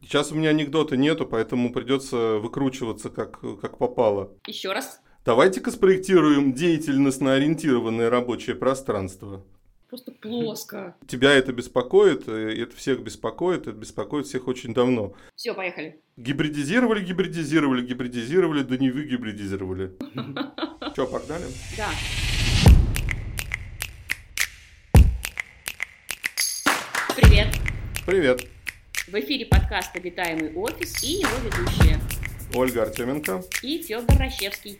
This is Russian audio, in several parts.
Сейчас у меня анекдота нету, поэтому придется выкручиваться как, как попало. Еще раз. Давайте-ка спроектируем деятельностно ориентированное рабочее пространство. Просто плоско. Тебя это беспокоит, э, это всех беспокоит, это беспокоит всех очень давно. Все, поехали. Гибридизировали, гибридизировали, гибридизировали, да не вы гибридизировали. Че, погнали? Да. Привет. Привет. В эфире подкаст «Обитаемый офис» и его ведущие Ольга Артеменко. и Федор Рощевский.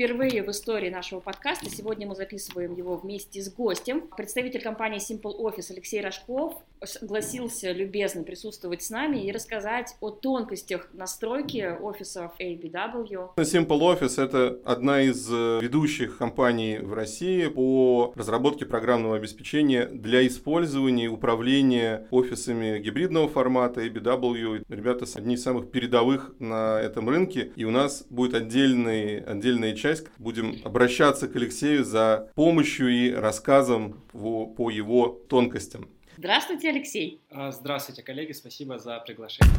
Впервые в истории нашего подкаста сегодня мы записываем его вместе с гостем. Представитель компании Simple Office Алексей Рожков согласился любезно присутствовать с нами и рассказать о тонкостях настройки офисов ABW. Simple Office – это одна из э, ведущих компаний в России по разработке программного обеспечения для использования и управления офисами гибридного формата ABW. Ребята одни из самых передовых на этом рынке, и у нас будет отдельный, отдельная часть часть будем обращаться к Алексею за помощью и рассказом по, по его тонкостям. Здравствуйте, Алексей. А, здравствуйте, коллеги, спасибо за приглашение.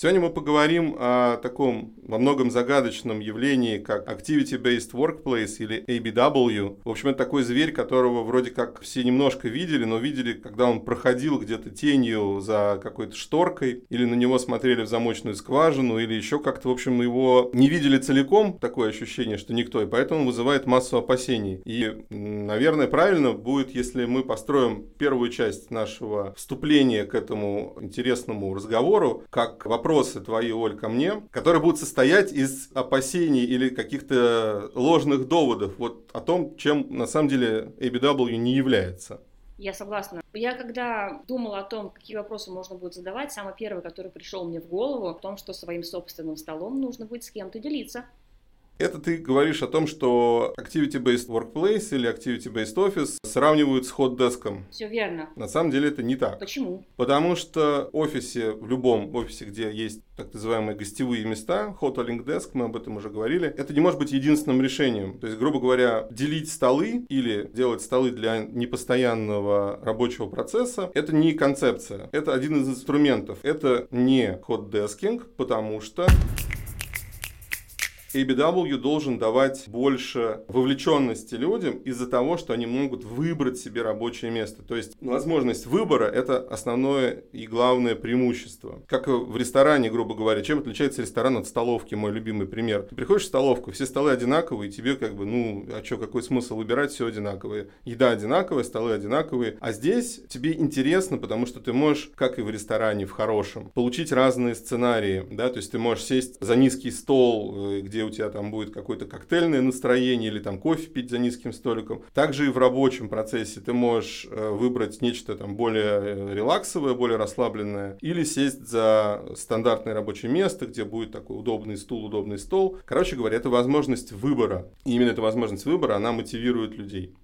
Сегодня мы поговорим о таком во многом загадочном явлении, как Activity-Based Workplace или ABW. В общем, это такой зверь, которого вроде как все немножко видели, но видели, когда он проходил где-то тенью за какой-то шторкой, или на него смотрели в замочную скважину, или еще как-то, в общем, его не видели целиком, такое ощущение, что никто, и поэтому вызывает массу опасений. И, наверное, правильно будет, если мы построим первую часть нашего вступления к этому интересному разговору, как вопрос вопросы твои, Оль, ко мне, которые будут состоять из опасений или каких-то ложных доводов вот о том, чем на самом деле ABW не является. Я согласна. Я когда думала о том, какие вопросы можно будет задавать, самый первый, который пришел мне в голову, о том, что своим собственным столом нужно будет с кем-то делиться. Это ты говоришь о том, что Activity-Based Workplace или Activity-Based Office сравнивают с hot деском. Все верно. На самом деле это не так. Почему? Потому что в офисе, в любом офисе, где есть так называемые гостевые места, hoteling desk, мы об этом уже говорили, это не может быть единственным решением. То есть, грубо говоря, делить столы или делать столы для непостоянного рабочего процесса, это не концепция, это один из инструментов. Это не desking, потому что ABW должен давать больше вовлеченности людям из-за того, что они могут выбрать себе рабочее место. То есть возможность выбора – это основное и главное преимущество. Как в ресторане, грубо говоря, чем отличается ресторан от столовки, мой любимый пример. Ты приходишь в столовку, все столы одинаковые, тебе как бы, ну, а что, какой смысл выбирать, все одинаковое. Еда одинаковая, столы одинаковые. А здесь тебе интересно, потому что ты можешь, как и в ресторане, в хорошем, получить разные сценарии, да, то есть ты можешь сесть за низкий стол, э, где где у тебя там будет какое-то коктейльное настроение или там кофе пить за низким столиком. Также и в рабочем процессе ты можешь э, выбрать нечто там более э, релаксовое, более расслабленное, или сесть за стандартное рабочее место, где будет такой удобный стул, удобный стол. Короче говоря, это возможность выбора. И именно эта возможность выбора, она мотивирует людей.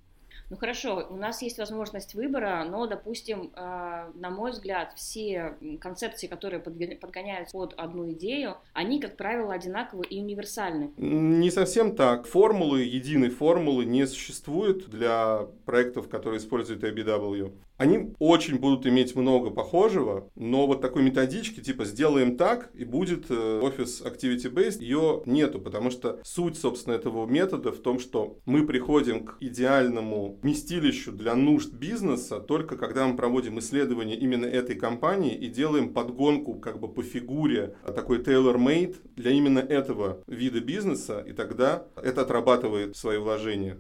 Ну хорошо, у нас есть возможность выбора, но, допустим, э, на мой взгляд, все концепции, которые подгоняются под одну идею, они, как правило, одинаковы и универсальны. Не совсем так. Формулы, единой формулы не существует для проектов, которые используют ABW они очень будут иметь много похожего, но вот такой методички, типа сделаем так, и будет э, офис Activity Based, ее нету, потому что суть, собственно, этого метода в том, что мы приходим к идеальному вместилищу для нужд бизнеса только когда мы проводим исследование именно этой компании и делаем подгонку как бы по фигуре, а такой tailor-made для именно этого вида бизнеса, и тогда это отрабатывает свои вложения.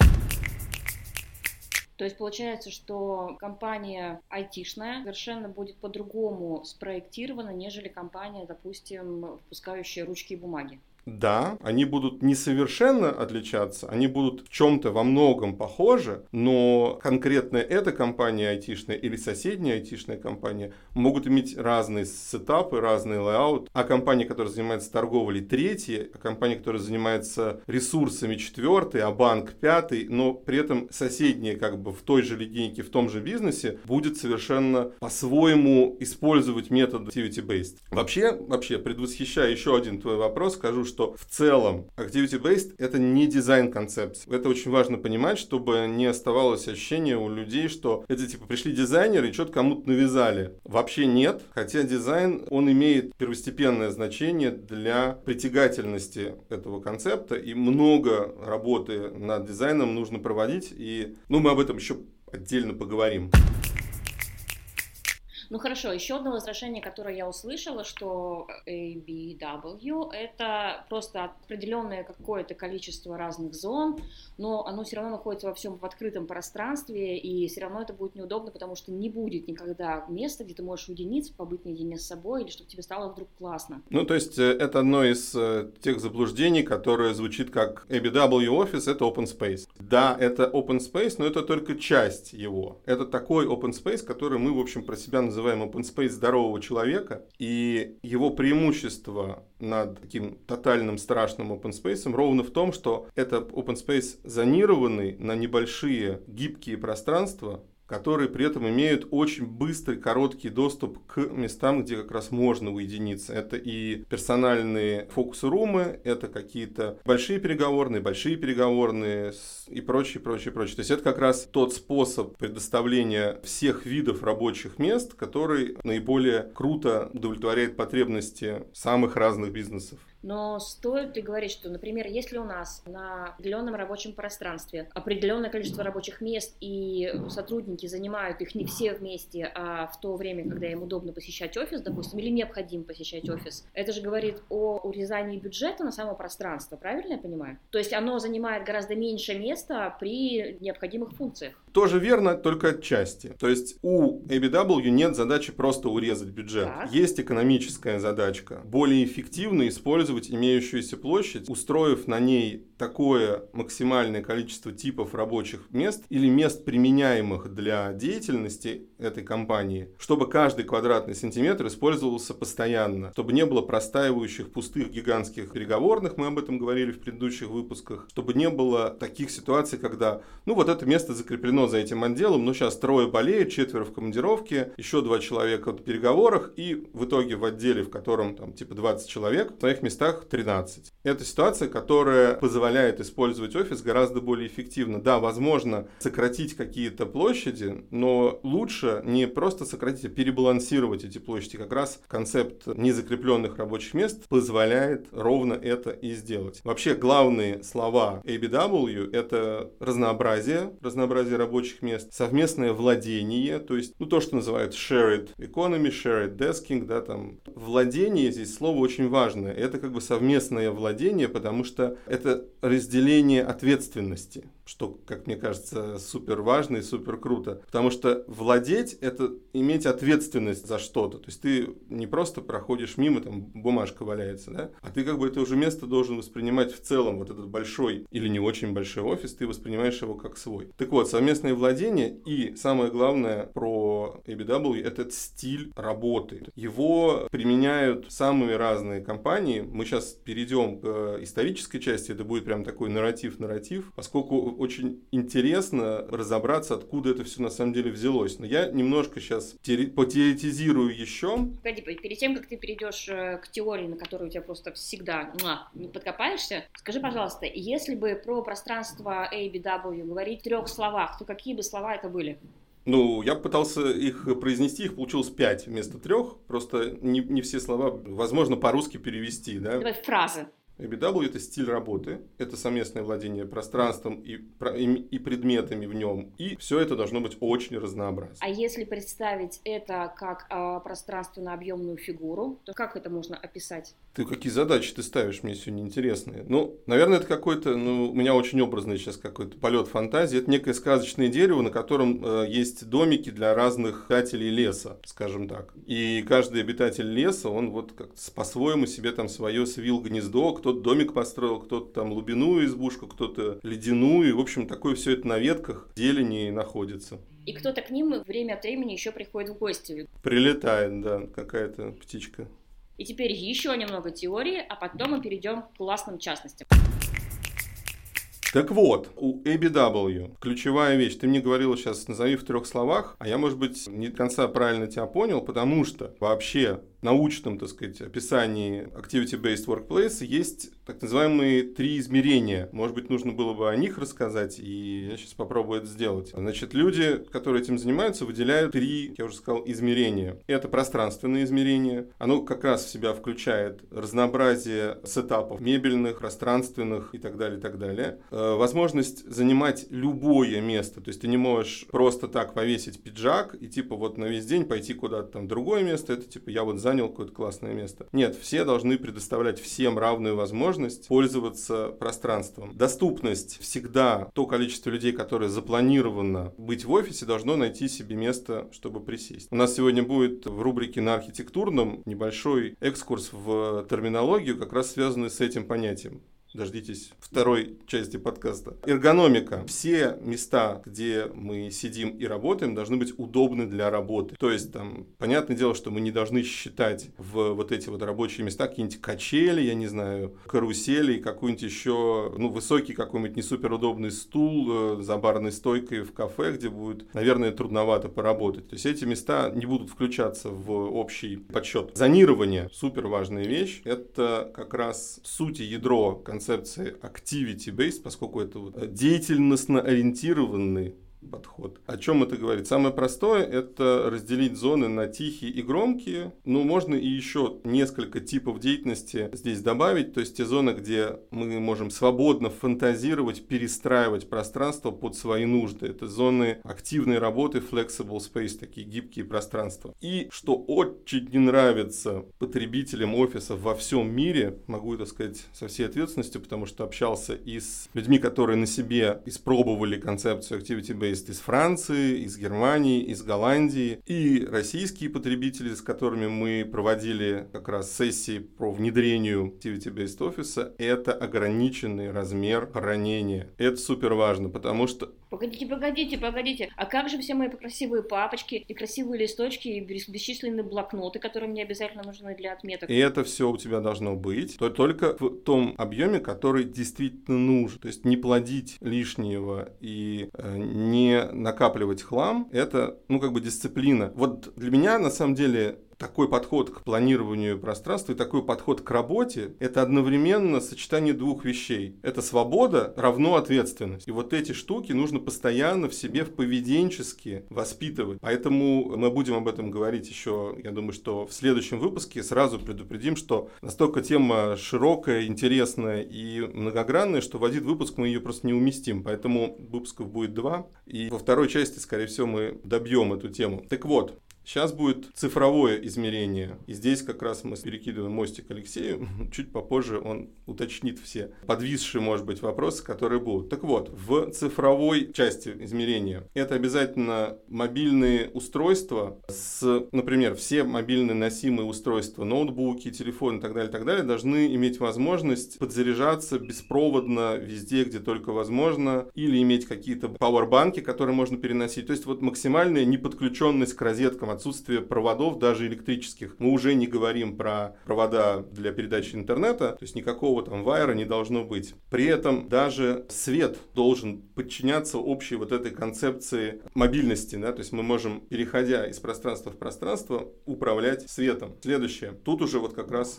То есть получается, что компания айтишная совершенно будет по-другому спроектирована, нежели компания, допустим, выпускающая ручки и бумаги. Да, они будут не совершенно отличаться, они будут в чем-то во многом похожи, но конкретно эта компания айтишная или соседняя айтишная компания могут иметь разные сетапы, разный layout, а компания, которая занимается торговлей, третья, а компания, которая занимается ресурсами, четвертый, а банк пятый, но при этом соседняя как бы в той же линейке, в том же бизнесе будет совершенно по-своему использовать метод activity-based. Вообще, вообще, предвосхищая еще один твой вопрос, скажу, что что в целом Activity-Based — это не дизайн-концепция. Это очень важно понимать, чтобы не оставалось ощущение у людей, что это типа пришли дизайнеры и что-то кому-то навязали. Вообще нет, хотя дизайн, он имеет первостепенное значение для притягательности этого концепта, и много работы над дизайном нужно проводить, и ну, мы об этом еще отдельно поговорим. Ну хорошо, еще одно возражение, которое я услышала, что ABW это просто определенное какое-то количество разных зон, но оно все равно находится во всем в открытом пространстве, и все равно это будет неудобно, потому что не будет никогда места, где ты можешь уединиться, побыть наедине с собой, или чтобы тебе стало вдруг классно. Ну, то есть, э, это одно из э, тех заблуждений, которое звучит как ABW Office — это open space. Да, это open space, но это только часть его. Это такой open space, который мы, в общем, про себя называем называем open space здорового человека, и его преимущество над таким тотальным страшным open space ровно в том, что это open space зонированный на небольшие гибкие пространства, которые при этом имеют очень быстрый, короткий доступ к местам, где как раз можно уединиться. Это и персональные фокус-румы, это какие-то большие переговорные, большие переговорные и прочее, прочее, прочее. То есть это как раз тот способ предоставления всех видов рабочих мест, который наиболее круто удовлетворяет потребности самых разных бизнесов. Но стоит ли говорить, что, например, если у нас на определенном рабочем пространстве определенное количество рабочих мест и сотрудники занимают их не все вместе, а в то время, когда им удобно посещать офис, допустим, или необходимо посещать офис, это же говорит о урезании бюджета на само пространство, правильно я понимаю? То есть оно занимает гораздо меньше места при необходимых функциях. Тоже верно, только отчасти. То есть у ABW нет задачи просто урезать бюджет. Так. Есть экономическая задачка. Более эффективно использовать имеющуюся площадь, устроив на ней такое максимальное количество типов рабочих мест или мест, применяемых для деятельности этой компании, чтобы каждый квадратный сантиметр использовался постоянно, чтобы не было простаивающих пустых гигантских переговорных, мы об этом говорили в предыдущих выпусках, чтобы не было таких ситуаций, когда, ну вот это место закреплено за этим отделом, но сейчас трое болеют, четверо в командировке, еще два человека в переговорах, и в итоге в отделе, в котором там типа 20 человек, в своих местах 13. Это ситуация, которая позволяет позволяет использовать офис гораздо более эффективно. Да, возможно сократить какие-то площади, но лучше не просто сократить, а перебалансировать эти площади. Как раз концепт незакрепленных рабочих мест позволяет ровно это и сделать. Вообще главные слова ABW — это разнообразие, разнообразие рабочих мест, совместное владение, то есть ну, то, что называют shared economy, shared desking, да, там. Владение здесь слово очень важное. Это как бы совместное владение, потому что это разделение ответственности что, как мне кажется, супер важно и супер круто. Потому что владеть — это иметь ответственность за что-то. То есть ты не просто проходишь мимо, там бумажка валяется, да, а ты как бы это уже место должен воспринимать в целом. Вот этот большой или не очень большой офис, ты воспринимаешь его как свой. Так вот, совместное владение и самое главное про ABW — это стиль работы. Его применяют самые разные компании. Мы сейчас перейдем к исторической части, это будет прям такой нарратив-нарратив, поскольку очень интересно разобраться, откуда это все на самом деле взялось. Но я немножко сейчас потеоретизирую еще. Погоди, перед тем, как ты перейдешь э, к теории, на которую у тебя просто всегда муа, не подкопаешься, скажи, пожалуйста, если бы про пространство ABW говорить в трех словах, то какие бы слова это были? Ну, я пытался их произнести, их получилось пять вместо трех. Просто не, не все слова, возможно, по-русски перевести, да? Давай фразы. ABW – это стиль работы, это совместное владение пространством и, и предметами в нем, и все это должно быть очень разнообразно. А если представить это как э, пространство на объемную фигуру, то как это можно описать? Ты какие задачи ты ставишь мне сегодня интересные? Ну, наверное, это какой-то, ну, у меня очень образный сейчас какой-то полет фантазии. Это некое сказочное дерево, на котором э, есть домики для разных обитателей леса, скажем так. И каждый обитатель леса, он вот как по-своему себе там свое свил гнездо, кто-то домик построил, кто-то там лубиную избушку, кто-то ледяную. И, в общем, такое все это на ветках зелени находится. И кто-то к ним время от времени еще приходит в гости. Прилетает, да, какая-то птичка. И теперь еще немного теории, а потом мы перейдем к классным частностям. Так вот, у ABW ключевая вещь. Ты мне говорила сейчас, назови в трех словах, а я, может быть, не до конца правильно тебя понял, потому что вообще научном, так сказать, описании Activity-Based Workplace есть так называемые три измерения. Может быть, нужно было бы о них рассказать, и я сейчас попробую это сделать. Значит, люди, которые этим занимаются, выделяют три, я уже сказал, измерения. Это пространственное измерение. Оно как раз в себя включает разнообразие сетапов мебельных, пространственных и так далее, и так далее. Э, возможность занимать любое место. То есть ты не можешь просто так повесить пиджак и типа вот на весь день пойти куда-то там другое место. Это типа я вот занял какое-то классное место. Нет, все должны предоставлять всем равную возможность пользоваться пространством. Доступность всегда то количество людей, которое запланировано быть в офисе, должно найти себе место, чтобы присесть. У нас сегодня будет в рубрике на архитектурном небольшой экскурс в терминологию, как раз связанный с этим понятием дождитесь второй части подкаста. Эргономика. Все места, где мы сидим и работаем, должны быть удобны для работы. То есть, там, понятное дело, что мы не должны считать в вот эти вот рабочие места какие-нибудь качели, я не знаю, карусели и какой-нибудь еще, ну, высокий какой-нибудь не супер удобный стул э, за барной стойкой в кафе, где будет, наверное, трудновато поработать. То есть, эти места не будут включаться в общий подсчет. Зонирование. Супер важная вещь. Это как раз суть и ядро концепции концепции activity-based, поскольку это вот деятельностно ориентированный подход. О чем это говорит? Самое простое – это разделить зоны на тихие и громкие. Ну, можно и еще несколько типов деятельности здесь добавить. То есть те зоны, где мы можем свободно фантазировать, перестраивать пространство под свои нужды. Это зоны активной работы, flexible space, такие гибкие пространства. И что очень не нравится потребителям офиса во всем мире, могу это сказать со всей ответственностью, потому что общался и с людьми, которые на себе испробовали концепцию activity-based есть из Франции, из Германии, из Голландии и российские потребители, с которыми мы проводили как раз сессии по внедрению Activity-Based Office, это ограниченный размер хранения. Это супер важно, потому что Погодите, погодите, погодите. А как же все мои красивые папочки и красивые листочки и бесчисленные блокноты, которые мне обязательно нужны для отметок? И это все у тебя должно быть только в том объеме, который действительно нужен. То есть не плодить лишнего и э, не накапливать хлам, это, ну, как бы дисциплина. Вот для меня, на самом деле, такой подход к планированию пространства и такой подход к работе – это одновременно сочетание двух вещей. Это свобода равно ответственность. И вот эти штуки нужно постоянно в себе в поведенчески воспитывать. Поэтому мы будем об этом говорить еще, я думаю, что в следующем выпуске сразу предупредим, что настолько тема широкая, интересная и многогранная, что в один выпуск мы ее просто не уместим. Поэтому выпусков будет два. И во второй части, скорее всего, мы добьем эту тему. Так вот, Сейчас будет цифровое измерение. И здесь как раз мы перекидываем мостик Алексею. Чуть попозже он уточнит все подвисшие, может быть, вопросы, которые будут. Так вот, в цифровой части измерения это обязательно мобильные устройства с, например, все мобильные носимые устройства, ноутбуки, телефоны и так далее, так далее, должны иметь возможность подзаряжаться беспроводно везде, где только возможно, или иметь какие-то пауэрбанки, которые можно переносить. То есть вот максимальная неподключенность к розеткам отсутствие проводов, даже электрических. Мы уже не говорим про провода для передачи интернета, то есть никакого там вайра не должно быть. При этом даже свет должен подчиняться общей вот этой концепции мобильности, да, то есть мы можем, переходя из пространства в пространство, управлять светом. Следующее. Тут уже вот как раз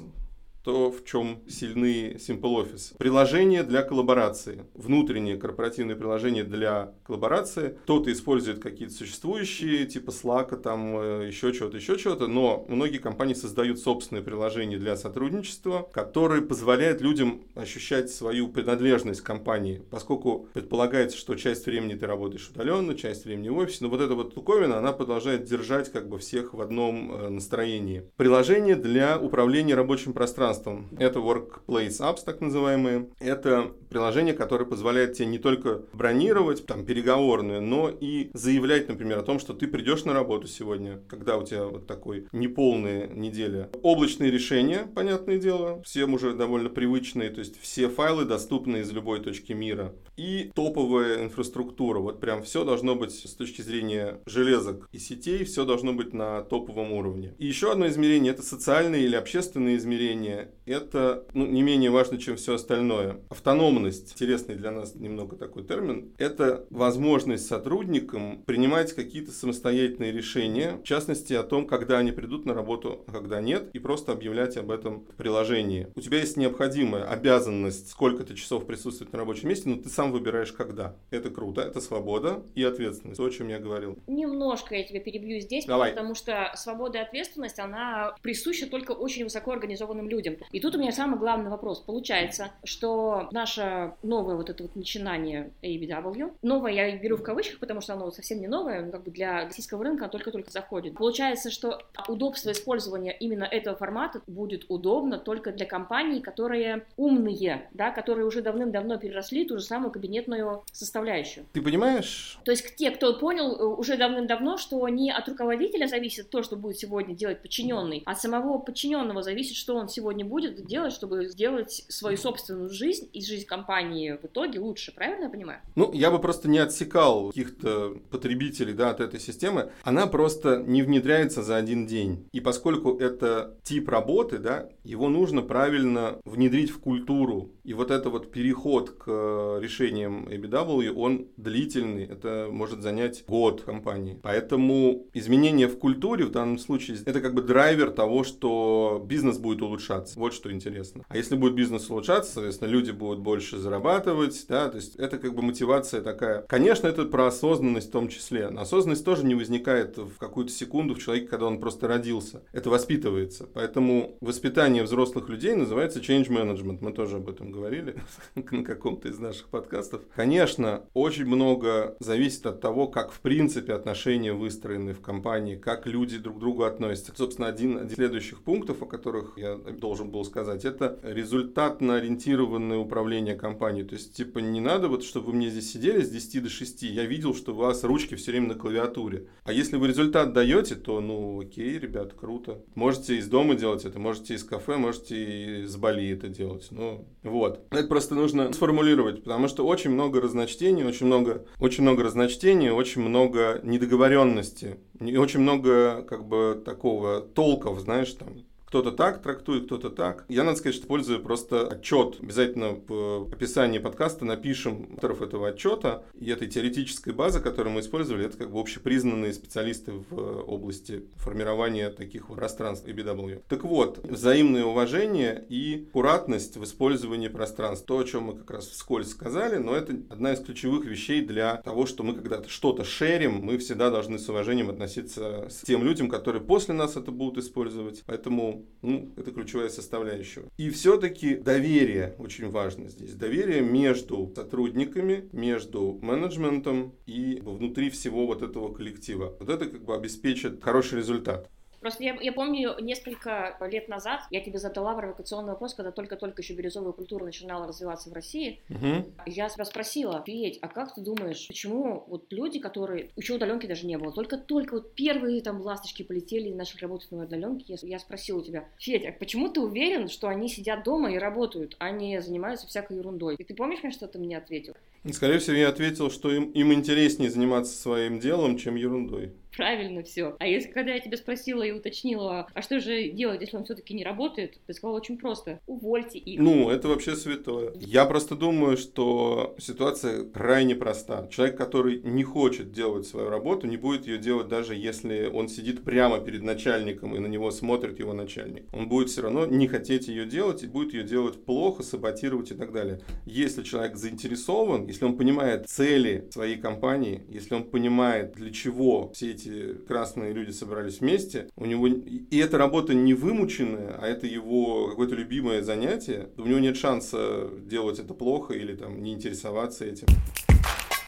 то, в чем сильны Simple Office. Приложение для коллаборации. Внутренние корпоративные приложения для коллаборации. Кто-то использует какие-то существующие, типа Slack, там э, еще чего-то, еще чего-то, но многие компании создают собственные приложения для сотрудничества, которые позволяют людям ощущать свою принадлежность к компании, поскольку предполагается, что часть времени ты работаешь удаленно, часть времени в офисе, но вот эта вот штуковина, она продолжает держать как бы всех в одном э, настроении. Приложение для управления рабочим пространством пространством. Это Workplace Apps, так называемые. Это приложение, которое позволяет тебе не только бронировать там переговорную, но и заявлять, например, о том, что ты придешь на работу сегодня, когда у тебя вот такой неполная неделя. Облачные решения, понятное дело, всем уже довольно привычные, то есть все файлы доступны из любой точки мира. И топовая инфраструктура, вот прям все должно быть с точки зрения железок и сетей, все должно быть на топовом уровне. И еще одно измерение – это социальные или общественные измерения точки это ну, не менее важно, чем все остальное. Автономность, интересный для нас немного такой термин, это возможность сотрудникам принимать какие-то самостоятельные решения, в частности о том, когда они придут на работу, а когда нет, и просто объявлять об этом в приложении. У тебя есть необходимая обязанность сколько-то часов присутствовать на рабочем месте, но ты сам выбираешь когда. Это круто, это свобода и ответственность, то, о чем я говорил. Немножко я тебя перебью здесь, Давай. потому что свобода и ответственность, она присуща только очень высоко организованным людям. И тут у меня самый главный вопрос. Получается, что наше новое вот это вот начинание ABW, новое я беру в кавычках, потому что оно совсем не новое, но как бы для российского рынка оно только-только заходит. Получается, что удобство использования именно этого формата будет удобно только для компаний, которые умные, да, которые уже давным-давно переросли ту же самую кабинетную составляющую. Ты понимаешь? То есть те, кто понял э, уже давным-давно, что не от руководителя зависит то, что будет сегодня делать подчиненный, а от самого подчиненного зависит, что он сегодня будет делать, чтобы сделать свою собственную жизнь и жизнь компании в итоге лучше. Правильно я понимаю? Ну, я бы просто не отсекал каких-то потребителей да, от этой системы. Она просто не внедряется за один день. И поскольку это тип работы, да, его нужно правильно внедрить в культуру. И вот это вот переход к решениям ABW, он длительный. Это может занять год компании. Поэтому изменения в культуре в данном случае это как бы драйвер того, что бизнес будет улучшаться. Вот что интересно. А если будет бизнес улучшаться, соответственно, люди будут больше зарабатывать, да, то есть это как бы мотивация такая. Конечно, это про осознанность в том числе. Но осознанность тоже не возникает в какую-то секунду в человеке, когда он просто родился. Это воспитывается. Поэтому воспитание взрослых людей называется change management. Мы тоже об этом говорили на каком-то из наших подкастов. Конечно, очень много зависит от того, как в принципе отношения выстроены в компании, как люди друг к другу относятся. Собственно, один из следующих пунктов, о которых я должен был сказать, это результатно ориентированное управление компанией. То есть, типа, не надо вот, чтобы вы мне здесь сидели с 10 до 6, я видел, что у вас ручки все время на клавиатуре. А если вы результат даете, то, ну, окей, ребят, круто. Можете из дома делать это, можете из кафе, можете из Бали это делать. Ну, вот. Это просто нужно сформулировать, потому что очень много разночтений, очень много, очень много разночтений, очень много недоговоренности, очень много, как бы, такого толков, знаешь, там, кто-то так трактует, кто-то так. Я, надо сказать, что использую просто отчет. Обязательно в описании подкаста напишем авторов этого отчета. И этой теоретической базы, которую мы использовали, это как бы общепризнанные специалисты в области формирования таких вот пространств EBW. Так вот, взаимное уважение и аккуратность в использовании пространств. То, о чем мы как раз вскользь сказали, но это одна из ключевых вещей для того, что мы когда-то что-то шерим, мы всегда должны с уважением относиться к тем людям, которые после нас это будут использовать. Поэтому ну, это ключевая составляющая. И все-таки доверие очень важно здесь. Доверие между сотрудниками, между менеджментом и внутри всего вот этого коллектива. Вот это как бы обеспечит хороший результат. Просто я, я помню, несколько лет назад я тебе задала провокационный вопрос, когда только-только еще бирюзовая культура начинала развиваться в России. Угу. Я себя спросила, Петь, а как ты думаешь, почему вот люди, которые... Еще удаленки даже не было, только-только вот первые там ласточки полетели и начали работать на удаленке, я, я спросила у тебя, Федь, а почему ты уверен, что они сидят дома и работают, а не занимаются всякой ерундой? И ты помнишь мне, что ты мне ответил? Скорее всего, я ответил, что им, им интереснее заниматься своим делом, чем ерундой правильно все. А если когда я тебя спросила и уточнила, а что же делать, если он все-таки не работает, ты сказал очень просто, увольте их. Ну, это вообще святое. Я просто думаю, что ситуация крайне проста. Человек, который не хочет делать свою работу, не будет ее делать даже если он сидит прямо перед начальником и на него смотрит его начальник. Он будет все равно не хотеть ее делать и будет ее делать плохо, саботировать и так далее. Если человек заинтересован, если он понимает цели своей компании, если он понимает, для чего все эти эти красные люди собрались вместе, у него и эта работа не вымученная, а это его какое-то любимое занятие, у него нет шанса делать это плохо или там не интересоваться этим.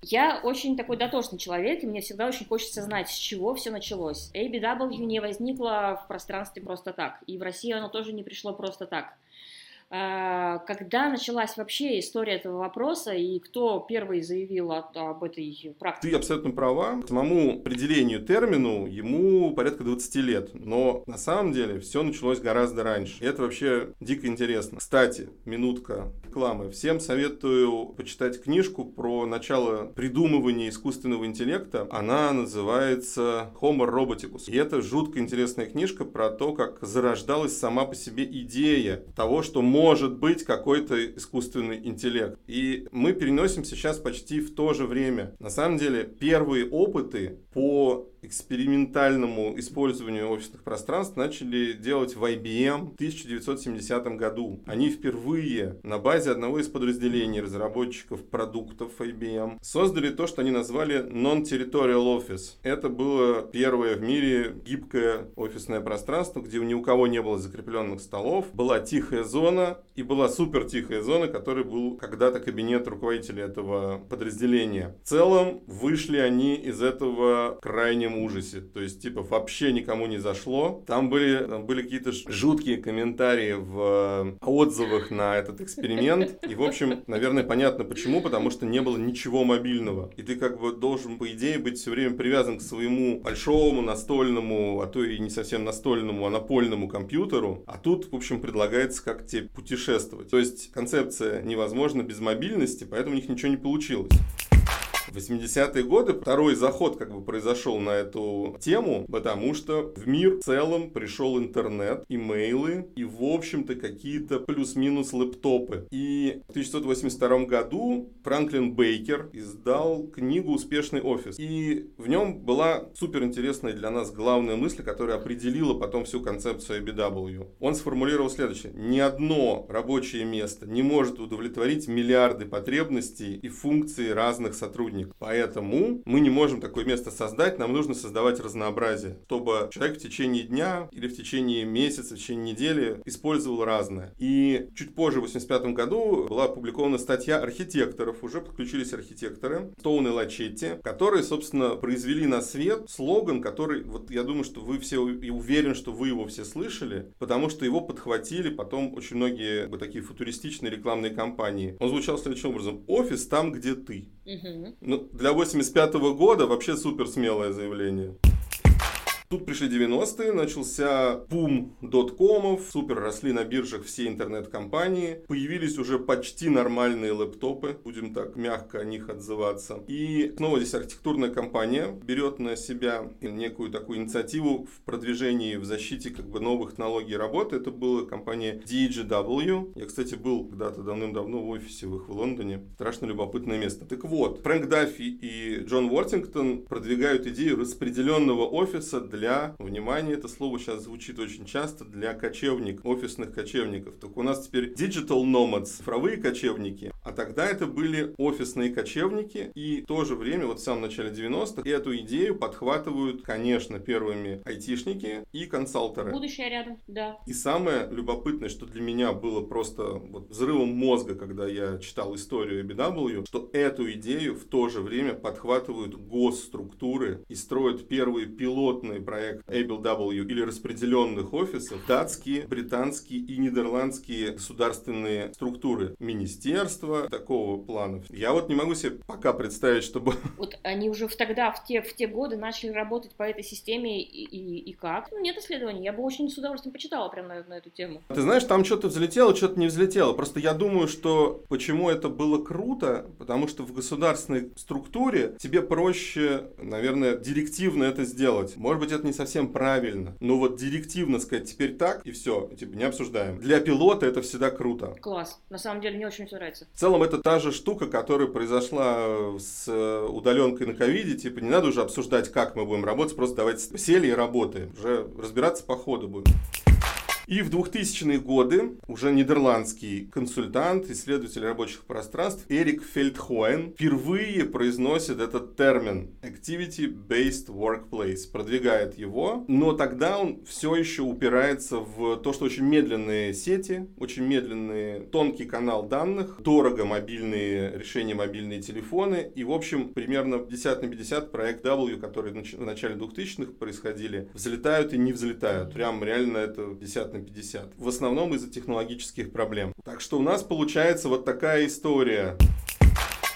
Я очень такой дотошный человек, и мне всегда очень хочется знать, с чего все началось. ABW не возникло в пространстве просто так, и в России оно тоже не пришло просто так. А, когда началась вообще история этого вопроса и кто первый заявил об этой практике? Ты абсолютно права. К самому определению термину ему порядка 20 лет. Но на самом деле все началось гораздо раньше. И это вообще дико интересно. Кстати, минутка рекламы. Всем советую почитать книжку про начало придумывания искусственного интеллекта. Она называется Homo Roboticus. И это жутко интересная книжка про то, как зарождалась сама по себе идея того, что может быть какой-то искусственный интеллект. И мы переносимся сейчас почти в то же время. На самом деле, первые опыты по экспериментальному использованию офисных пространств начали делать в IBM в 1970 году. Они впервые на базе одного из подразделений разработчиков продуктов IBM создали то, что они назвали Non-Territorial Office. Это было первое в мире гибкое офисное пространство, где ни у кого не было закрепленных столов, была тихая зона и была супер тихая зона, которая был когда-то кабинет руководителя этого подразделения. В целом вышли они из этого крайне крайнем ужасе. То есть, типа, вообще никому не зашло. Там были, там были какие-то жуткие комментарии в э, отзывах на этот эксперимент. И, в общем, наверное, понятно почему, потому что не было ничего мобильного. И ты как бы должен, по идее, быть все время привязан к своему большому настольному, а то и не совсем настольному, а напольному компьютеру. А тут, в общем, предлагается как тебе путешествовать. То есть концепция невозможна без мобильности, поэтому у них ничего не получилось. В 80-е годы второй заход как бы произошел на эту тему, потому что в мир в целом пришел интернет, имейлы и, в общем-то, какие-то плюс-минус лэптопы. И в 1982 году Франклин Бейкер издал книгу «Успешный офис». И в нем была супер интересная для нас главная мысль, которая определила потом всю концепцию IBW. Он сформулировал следующее. Ни одно рабочее место не может удовлетворить миллиарды потребностей и функций разных сотрудников сотрудник. Поэтому мы не можем такое место создать, нам нужно создавать разнообразие, чтобы человек в течение дня или в течение месяца, в течение недели использовал разное. И чуть позже, в 85 году, была опубликована статья архитекторов, уже подключились архитекторы, Стоун и Лачетти, которые, собственно, произвели на свет слоган, который, вот я думаю, что вы все, и уверен, что вы его все слышали, потому что его подхватили потом очень многие вот такие футуристичные рекламные кампании. Он звучал следующим образом. Офис там, где ты. Угу. Ну, для 85 -го года вообще супер смелое заявление. Тут пришли 90-е, начался бум доткомов, супер росли на биржах все интернет-компании, появились уже почти нормальные лэптопы, будем так мягко о них отзываться. И снова здесь архитектурная компания берет на себя некую такую инициативу в продвижении, в защите как бы новых технологий работы. Это была компания DGW. Я, кстати, был когда-то давным-давно в офисе в их в Лондоне. Страшно любопытное место. Так вот, Фрэнк Даффи и Джон Уортингтон продвигают идею распределенного офиса для для, внимание, это слово сейчас звучит очень часто, для кочевников, офисных кочевников. Так у нас теперь digital nomads, цифровые кочевники, а тогда это были офисные кочевники, и в то же время, вот в самом начале 90-х, эту идею подхватывают, конечно, первыми айтишники и консалтеры. Будущее рядом, да. И самое любопытное, что для меня было просто вот взрывом мозга, когда я читал историю BW, что эту идею в то же время подхватывают госструктуры и строят первые пилотные проект ABLW или распределенных офисов датские, британские и нидерландские государственные структуры, министерства такого плана. Я вот не могу себе пока представить, чтобы... Вот они уже в тогда, в те, в те годы начали работать по этой системе и, и, и как? Ну, нет исследований. Я бы очень с удовольствием почитала прямо на, на эту тему. Ты знаешь, там что-то взлетело, что-то не взлетело. Просто я думаю, что почему это было круто, потому что в государственной структуре тебе проще, наверное, директивно это сделать. Может быть, это не совсем правильно. Но вот директивно сказать теперь так, и все, типа не обсуждаем. Для пилота это всегда круто. Класс. На самом деле мне очень все нравится. В целом это та же штука, которая произошла с э, удаленкой на ковиде. Типа не надо уже обсуждать, как мы будем работать, просто давайте сели и работаем. Уже разбираться по ходу будем. И в 2000-е годы уже нидерландский консультант, исследователь рабочих пространств Эрик Фельдхоен впервые произносит этот термин Activity-Based Workplace, продвигает его, но тогда он все еще упирается в то, что очень медленные сети, очень медленный тонкий канал данных, дорого мобильные решения, мобильные телефоны, и в общем примерно 50 на 50 проект W, который в начале 2000-х происходили, взлетают и не взлетают. Прям реально это 50 на на 50. В основном из-за технологических проблем. Так что у нас получается вот такая история.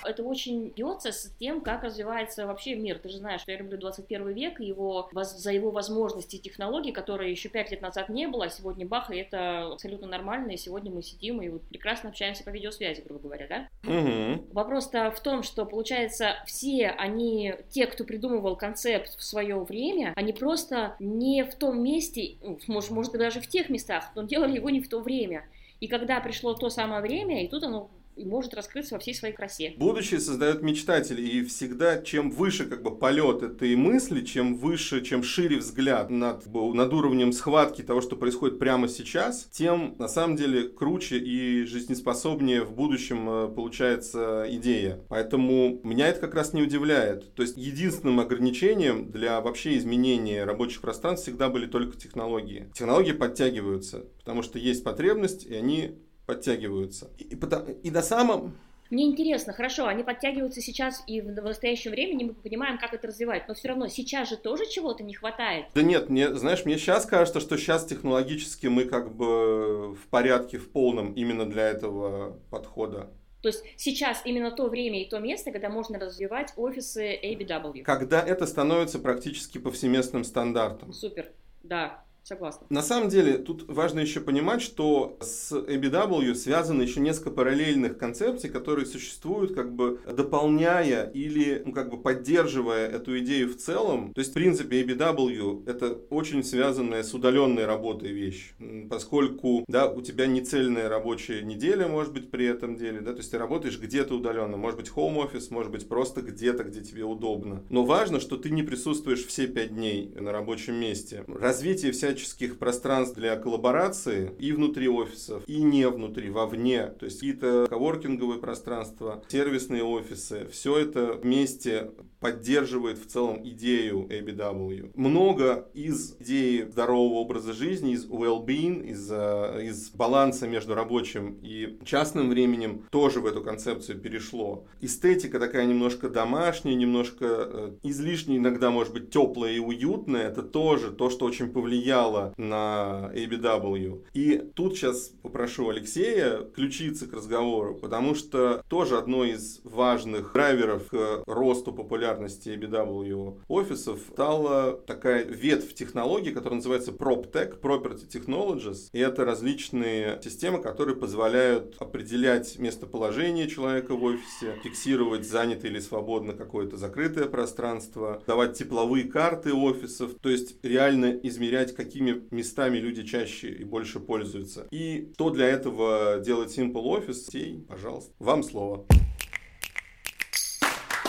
Это очень бьется с тем, как развивается вообще мир. Ты же знаешь, что я люблю 21 век, его, за его возможности и технологии, которые еще пять лет назад не было, а сегодня бах, и это абсолютно нормально, и сегодня мы сидим и вот прекрасно общаемся по видеосвязи, грубо говоря, да? Угу. Вопрос-то в том, что, получается, все они, те, кто придумывал концепт в свое время, они просто не в том месте, ну, может, может даже в тех местах, но делали его не в то время. И когда пришло то самое время, и тут оно и может раскрыться во всей своей красе. Будущее создает мечтатели, и всегда чем выше как бы полет этой мысли, чем выше, чем шире взгляд над, над уровнем схватки того, что происходит прямо сейчас, тем на самом деле круче и жизнеспособнее в будущем э, получается идея. Поэтому меня это как раз не удивляет. То есть единственным ограничением для вообще изменения рабочих пространств всегда были только технологии. Технологии подтягиваются, потому что есть потребность, и они подтягиваются. И, и, и на самом... Мне интересно, хорошо, они подтягиваются сейчас и в, настоящем времени мы понимаем, как это развивать, но все равно сейчас же тоже чего-то не хватает. Да нет, мне, знаешь, мне сейчас кажется, что сейчас технологически мы как бы в порядке, в полном именно для этого подхода. То есть сейчас именно то время и то место, когда можно развивать офисы ABW. Когда это становится практически повсеместным стандартом. Супер, да. Согласна. На самом деле, тут важно еще понимать, что с ABW связано еще несколько параллельных концепций, которые существуют, как бы дополняя или ну, как бы поддерживая эту идею в целом. То есть, в принципе, ABW это очень связанная с удаленной работой вещь, поскольку да, у тебя не цельная рабочая неделя, может быть, при этом деле, да, то есть ты работаешь где-то удаленно, может быть, home office, может быть, просто где-то, где тебе удобно. Но важно, что ты не присутствуешь все пять дней на рабочем месте. Развитие вся всяческих пространств для коллаборации и внутри офисов, и не внутри, вовне. То есть какие-то коворкинговые пространства, сервисные офисы. Все это вместе поддерживает в целом идею ABW. Много из идеи здорового образа жизни, из well-being, из, э, из баланса между рабочим и частным временем тоже в эту концепцию перешло. Эстетика такая немножко домашняя, немножко э, излишне иногда может быть теплая и уютная. Это тоже то, что очень повлияло на ABW. И тут сейчас попрошу Алексея включиться к разговору, потому что тоже одно из важных драйверов к росту популярности популярности BW офисов стала такая ветвь технологий, которая называется PropTech, Property Technologies. И это различные системы, которые позволяют определять местоположение человека в офисе, фиксировать занятое или свободно какое-то закрытое пространство, давать тепловые карты офисов, то есть реально измерять, какими местами люди чаще и больше пользуются. И что для этого делает Simple Office, пожалуйста, вам слово.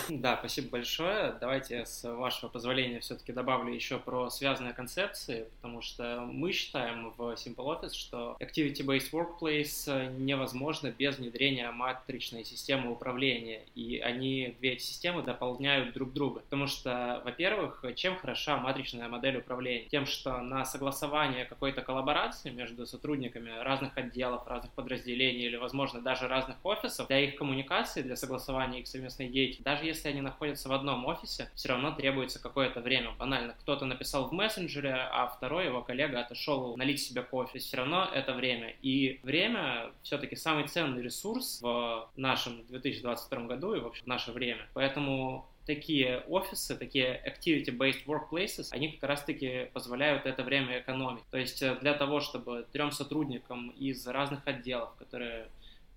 Да, спасибо большое. Давайте, с вашего позволения, все-таки добавлю еще про связанные концепции, потому что мы считаем в Simple Office, что Activity-Based Workplace невозможно без внедрения матричной системы управления, и они, две эти системы, дополняют друг друга. Потому что, во-первых, чем хороша матричная модель управления? Тем, что на согласование какой-то коллаборации между сотрудниками разных отделов, разных подразделений или, возможно, даже разных офисов, для их коммуникации, для согласования их совместной деятельности, даже если если они находятся в одном офисе, все равно требуется какое-то время. Банально, кто-то написал в мессенджере, а второй его коллега отошел налить себе кофе. Все равно это время. И время все-таки самый ценный ресурс в нашем 2022 году и вообще в наше время. Поэтому такие офисы, такие activity-based workplaces, они как раз-таки позволяют это время экономить. То есть э, для того, чтобы трем сотрудникам из разных отделов, которые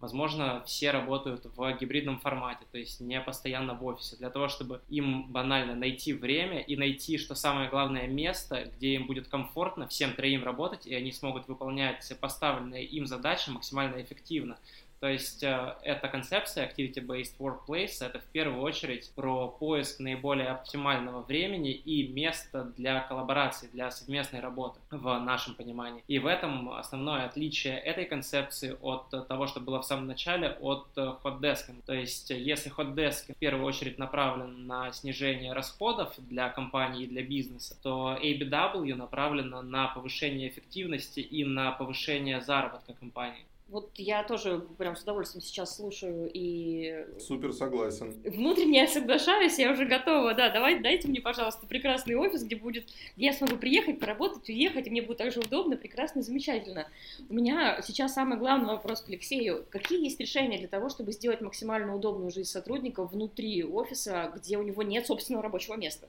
Возможно, все работают в гибридном формате, то есть не постоянно в офисе, для того, чтобы им банально найти время и найти, что самое главное, место, где им будет комфортно всем троим работать, и они смогут выполнять поставленные им задачи максимально эффективно. То есть э, эта концепция Activity-Based Workplace это в первую очередь про поиск наиболее оптимального времени и места для коллаборации, для совместной работы в нашем понимании. И в этом основное отличие этой концепции от того, что было в самом начале, от Hot Desk. То есть если Hot Desk в первую очередь направлен на снижение расходов для компании и для бизнеса, то ABW направлена на повышение эффективности и на повышение заработка компании. Вот я тоже прям с удовольствием сейчас слушаю и... Супер согласен. Внутренне соглашаюсь, я уже готова, да, давай, дайте мне, пожалуйста, прекрасный офис, где будет... где я смогу приехать, поработать, уехать, и мне будет также удобно, прекрасно, замечательно. У меня сейчас самый главный вопрос к Алексею. Какие есть решения для того, чтобы сделать максимально удобную жизнь сотрудников внутри офиса, где у него нет собственного рабочего места?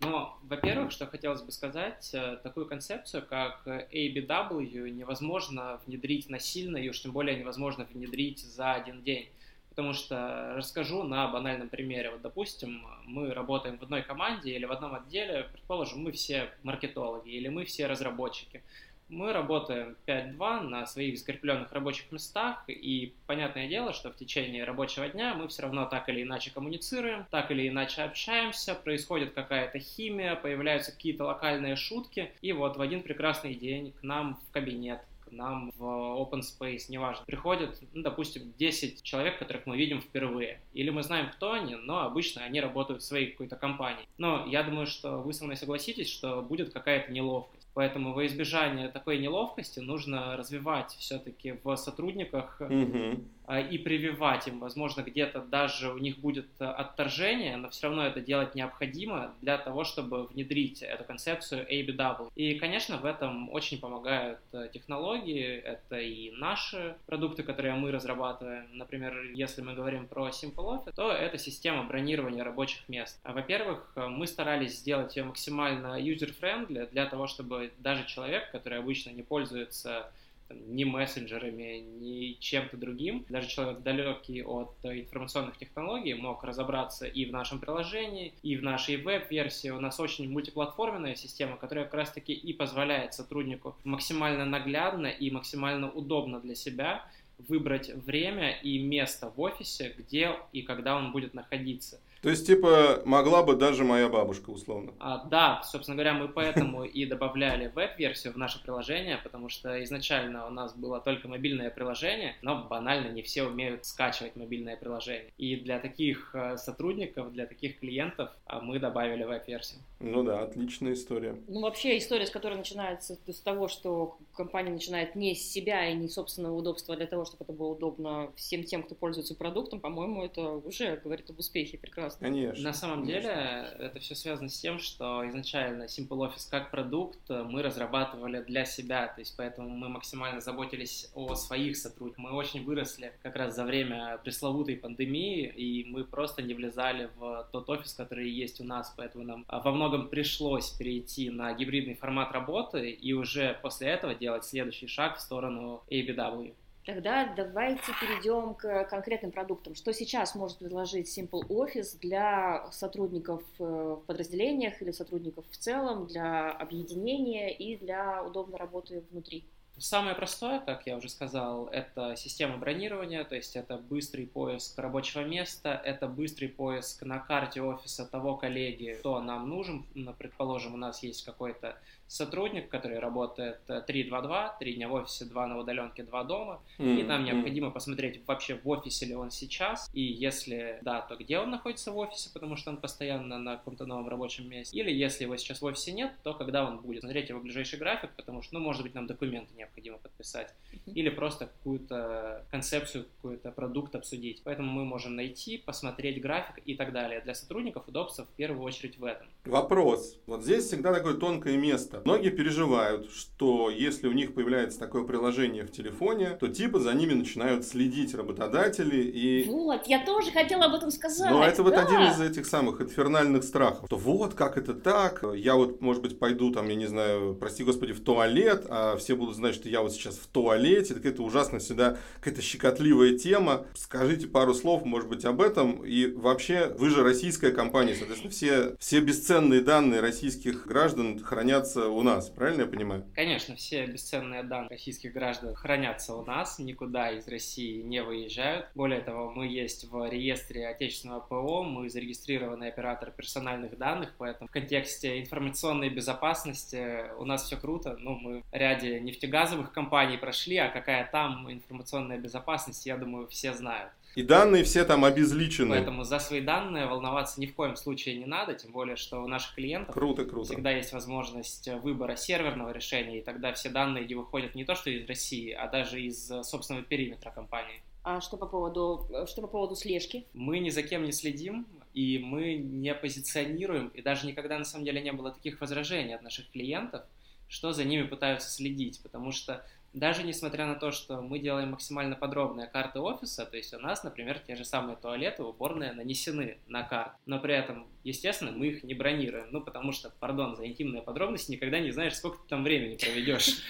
Но, во-первых, что хотелось бы сказать, э, такую концепцию, как ABW, невозможно внедрить насильно, и уж тем более невозможно внедрить за один день. Потому что расскажу на банальном примере. Вот, допустим, мы работаем в одной команде или в одном отделе, предположим, мы все маркетологи или мы все разработчики мы работаем 5-2 на своих закрепленных рабочих местах, и понятное дело, что в течение рабочего дня мы все равно так или иначе коммуницируем, так или иначе общаемся, происходит какая-то химия, появляются какие-то локальные шутки, и вот в один прекрасный день к нам в кабинет нам в open space, неважно, приходят, ну, допустим, 10 человек, которых мы видим впервые. Или мы знаем, кто они, но обычно они работают в своей какой-то компании. Но я думаю, что вы со мной согласитесь, что будет какая-то неловкость. Поэтому во избежание такой неловкости нужно развивать все-таки в сотрудниках угу. И прививать им. Возможно, где-то даже у них будет отторжение, но все равно это делать необходимо для того, чтобы внедрить эту концепцию ABW. И, конечно, в этом очень помогают э, технологии. Это и наши продукты, которые мы разрабатываем. Например, если мы говорим про Simple Office, то это система бронирования рабочих мест. Во-первых, мы старались сделать ее максимально user-friendly для того, чтобы даже человек, который обычно не пользуется там, ни мессенджерами, ни чем-то другим, даже человек далекий от информационных технологий мог разобраться и в нашем приложении, и в нашей веб-версии. У нас очень мультиплатформенная система, которая как раз-таки и позволяет сотруднику максимально наглядно и максимально удобно для себя выбрать время и место в офисе, где и когда он будет находиться. То есть, типа, могла бы даже моя бабушка, условно. А, да, собственно говоря, мы поэтому и добавляли веб-версию в наше приложение, потому что изначально у нас было только мобильное приложение, но банально не все умеют скачивать мобильное приложение. И для таких э, сотрудников, для таких клиентов а, мы добавили веб-версию. Ну да, отличная история. Ну, вообще, история, с которой начинается с того, что компания начинает не с себя и не собственного удобства для того, чтобы это было удобно всем тем, кто пользуется продуктом, по-моему, это уже говорит об успехе прекрасно прекрасно. Конечно. На самом конечно. деле это все связано с тем, что изначально Simple Office как продукт мы разрабатывали для себя, то есть поэтому мы максимально заботились о своих сотрудниках. Мы очень выросли как раз за время пресловутой пандемии, и мы просто не влезали в тот офис, который есть у нас, поэтому нам во многом пришлось перейти на гибридный формат работы и уже после этого делать следующий шаг в сторону ABW. Тогда давайте перейдем к конкретным продуктам. Что сейчас может предложить Simple Office для сотрудников э, в подразделениях или сотрудников в целом, для объединения и для удобной работы внутри? Самое простое, как я уже сказал, это система бронирования, то есть это быстрый поиск рабочего места, это быстрый поиск на карте офиса того коллеги, кто нам нужен. Предположим, у нас есть какой-то сотрудник, который работает 3-2-2, 3 дня в офисе, 2 на удаленке, 2 дома, mm-hmm. и нам необходимо посмотреть вообще в офисе ли он сейчас, и если да, то где он находится в офисе, потому что он постоянно на каком-то новом рабочем месте, или если его сейчас в офисе нет, то когда он будет. Смотреть его ближайший график, потому что, ну, может быть, нам документы необходимо подписать, mm-hmm. или просто какую-то концепцию, какой-то продукт обсудить. Поэтому мы можем найти, посмотреть график и так далее. Для сотрудников удобство в первую очередь в этом. Вопрос. Вот здесь всегда такое тонкое место. Многие переживают, что если у них появляется такое приложение в телефоне, то типа за ними начинают следить работодатели и... Вот, я тоже хотела об этом сказать. Но это да. вот один из этих самых инфернальных страхов. То вот, как это так? Я вот, может быть, пойду там, я не знаю, прости господи, в туалет, а все будут знать, что я вот сейчас в туалете. Это какая-то ужасно всегда какая-то щекотливая тема. Скажите пару слов, может быть, об этом. И вообще, вы же российская компания, соответственно, все, все бесценные данные российских граждан хранятся у нас, правильно я понимаю? Конечно, все бесценные данные российских граждан хранятся у нас, никуда из России не выезжают. Более того, мы есть в реестре отечественного ПО, мы зарегистрированный оператор персональных данных, поэтому в контексте информационной безопасности у нас все круто. Ну, мы в ряде нефтегазовых компаний прошли, а какая там информационная безопасность, я думаю, все знают. И данные все там обезличены. Поэтому за свои данные волноваться ни в коем случае не надо, тем более, что у наших клиентов круто, круто. всегда есть возможность выбора серверного решения, и тогда все данные не выходят не то что из России, а даже из собственного периметра компании. А что по поводу, что по поводу слежки? Мы ни за кем не следим, и мы не позиционируем, и даже никогда на самом деле не было таких возражений от наших клиентов, что за ними пытаются следить, потому что даже несмотря на то, что мы делаем максимально подробные карты офиса, то есть у нас, например, те же самые туалеты, уборные нанесены на карту, но при этом, естественно, мы их не бронируем, ну, потому что, пардон, за интимные подробности никогда не знаешь, сколько ты там времени проведешь.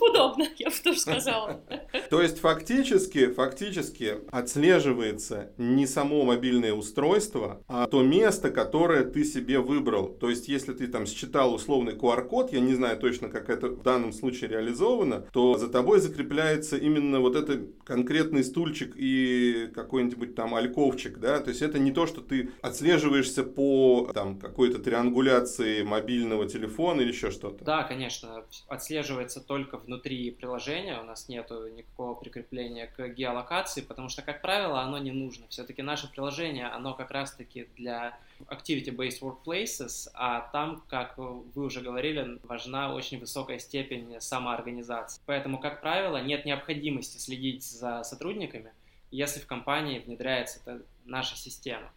Удобно, я бы тоже сказала. То есть фактически, фактически отслеживается не само мобильное устройство, а то место, которое ты себе выбрал. То есть если ты там считал условный QR-код, я не знаю точно, как это в данном случае реализовано, то за тобой закрепляется именно вот этот конкретный стульчик и какой-нибудь там альковчик, да, то есть это не то, что ты отслеживаешься по там какой-то триангуляции мобильного телефона или еще что-то. Да, конечно, отслеживается только внутри приложения, у нас нету никакого прикрепления к геолокации, потому что, как правило, оно не нужно. Все-таки наше приложение, оно как раз-таки для activity-based workplaces, а там, как вы уже говорили, важна очень высокая степень самоорганизации. Поэтому, как правило, нет необходимости следить за сотрудниками, если в компании внедряется эта наша система.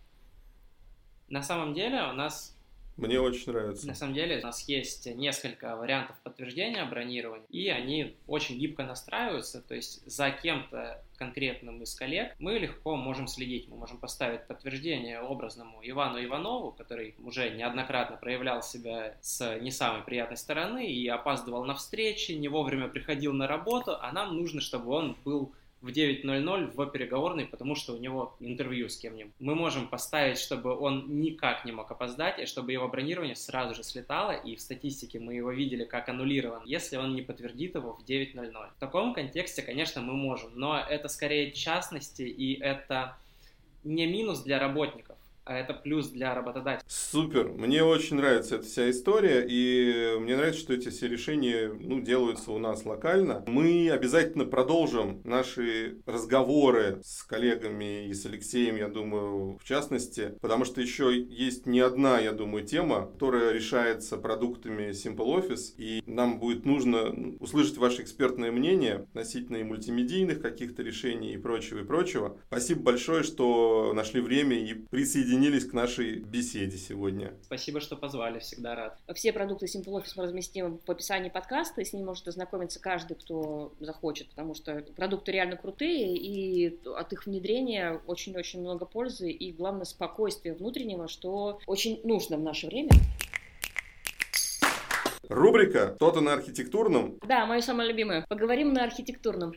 На самом деле у нас мне очень нравится. На самом деле у нас есть несколько вариантов подтверждения бронирования, и они очень гибко настраиваются, то есть за кем-то конкретным из коллег мы легко можем следить. Мы можем поставить подтверждение образному Ивану Иванову, который уже неоднократно проявлял себя с не самой приятной стороны и опаздывал на встречи, не вовремя приходил на работу, а нам нужно, чтобы он был в 9.00 в переговорной, потому что у него интервью с кем-нибудь. Мы можем поставить, чтобы он никак не мог опоздать, и чтобы его бронирование сразу же слетало, и в статистике мы его видели как аннулирован, если он не подтвердит его в 9.00. В таком контексте, конечно, мы можем, но это скорее частности, и это не минус для работников а это плюс для работодателя. Супер, мне очень нравится эта вся история, и мне нравится, что эти все решения ну, делаются у нас локально. Мы обязательно продолжим наши разговоры с коллегами и с Алексеем, я думаю, в частности, потому что еще есть не одна, я думаю, тема, которая решается продуктами Simple Office, и нам будет нужно услышать ваше экспертное мнение относительно и мультимедийных каких-то решений и прочего, и прочего. Спасибо большое, что нашли время и присоединились присоединились к нашей беседе сегодня. Спасибо, что позвали, всегда рад. Все продукты Simple Office мы разместим в описании подкаста, и с ним может ознакомиться каждый, кто захочет, потому что продукты реально крутые, и от их внедрения очень-очень много пользы, и главное спокойствие внутреннего, что очень нужно в наше время. Рубрика «Кто-то на архитектурном». Да, мое самое любимое. Поговорим на архитектурном.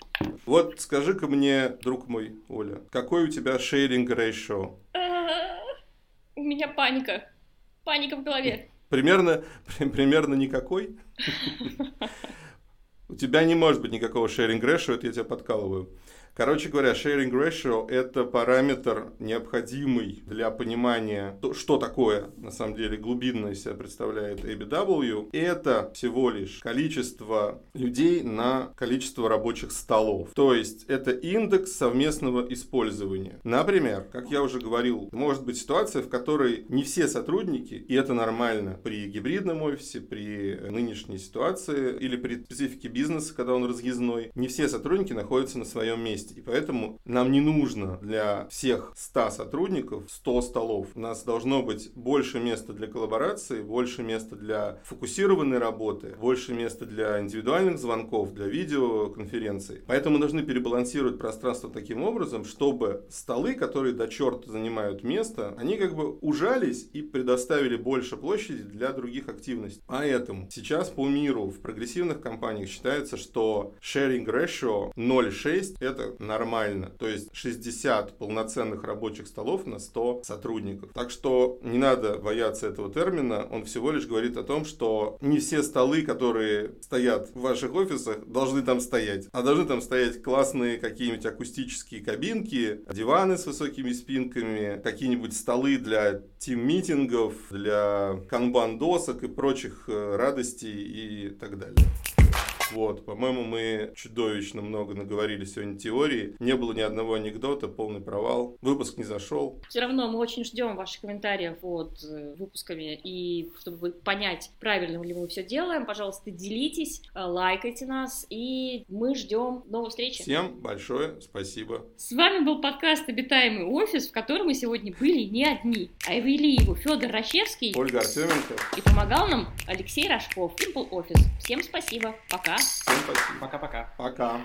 Вот скажи-ка мне, друг мой, Оля, какой у тебя шейринг ratio? У меня паника. Паника в голове. Примерно, примерно никакой? У тебя не может быть никакого ratio, это я тебя подкалываю. Короче говоря, sharing ratio – это параметр, необходимый для понимания, что такое, на самом деле, глубинно из себя представляет ABW. Это всего лишь количество людей на количество рабочих столов. То есть, это индекс совместного использования. Например, как я уже говорил, может быть ситуация, в которой не все сотрудники, и это нормально при гибридном офисе, при нынешней ситуации или при специфике бизнеса, когда он разъездной, не все сотрудники находятся на своем месте есть. И поэтому нам не нужно для всех 100 сотрудников 100 столов. У нас должно быть больше места для коллаборации, больше места для фокусированной работы, больше места для индивидуальных звонков, для видеоконференций. Поэтому мы должны перебалансировать пространство таким образом, чтобы столы, которые до черта занимают место, они как бы ужались и предоставили больше площади для других активностей. Поэтому сейчас по миру в прогрессивных компаниях считается, что sharing ratio 0,6 это нормально. То есть 60 полноценных рабочих столов на 100 сотрудников. Так что не надо бояться этого термина. Он всего лишь говорит о том, что не все столы, которые стоят в ваших офисах, должны там стоять. А должны там стоять классные какие-нибудь акустические кабинки, диваны с высокими спинками, какие-нибудь столы для тим-митингов, для канбан-досок и прочих э, радостей и так далее. Вот, по-моему, мы чудовищно много наговорили сегодня теории. Не было ни одного анекдота, полный провал. Выпуск не зашел. Все равно мы очень ждем ваших комментариев под э, выпусками. И чтобы понять, правильно ли мы все делаем, пожалуйста, делитесь, э, лайкайте нас. И мы ждем новой встречи. Всем большое спасибо. С вами был подкаст «Обитаемый офис», в котором мы сегодня были не одни, а вели его Федор Рощевский, Ольга Артеменко. И помогал нам Алексей Рожков, Simple Office. Всем спасибо. Пока. Всем спасибо. Пока-пока. Пока.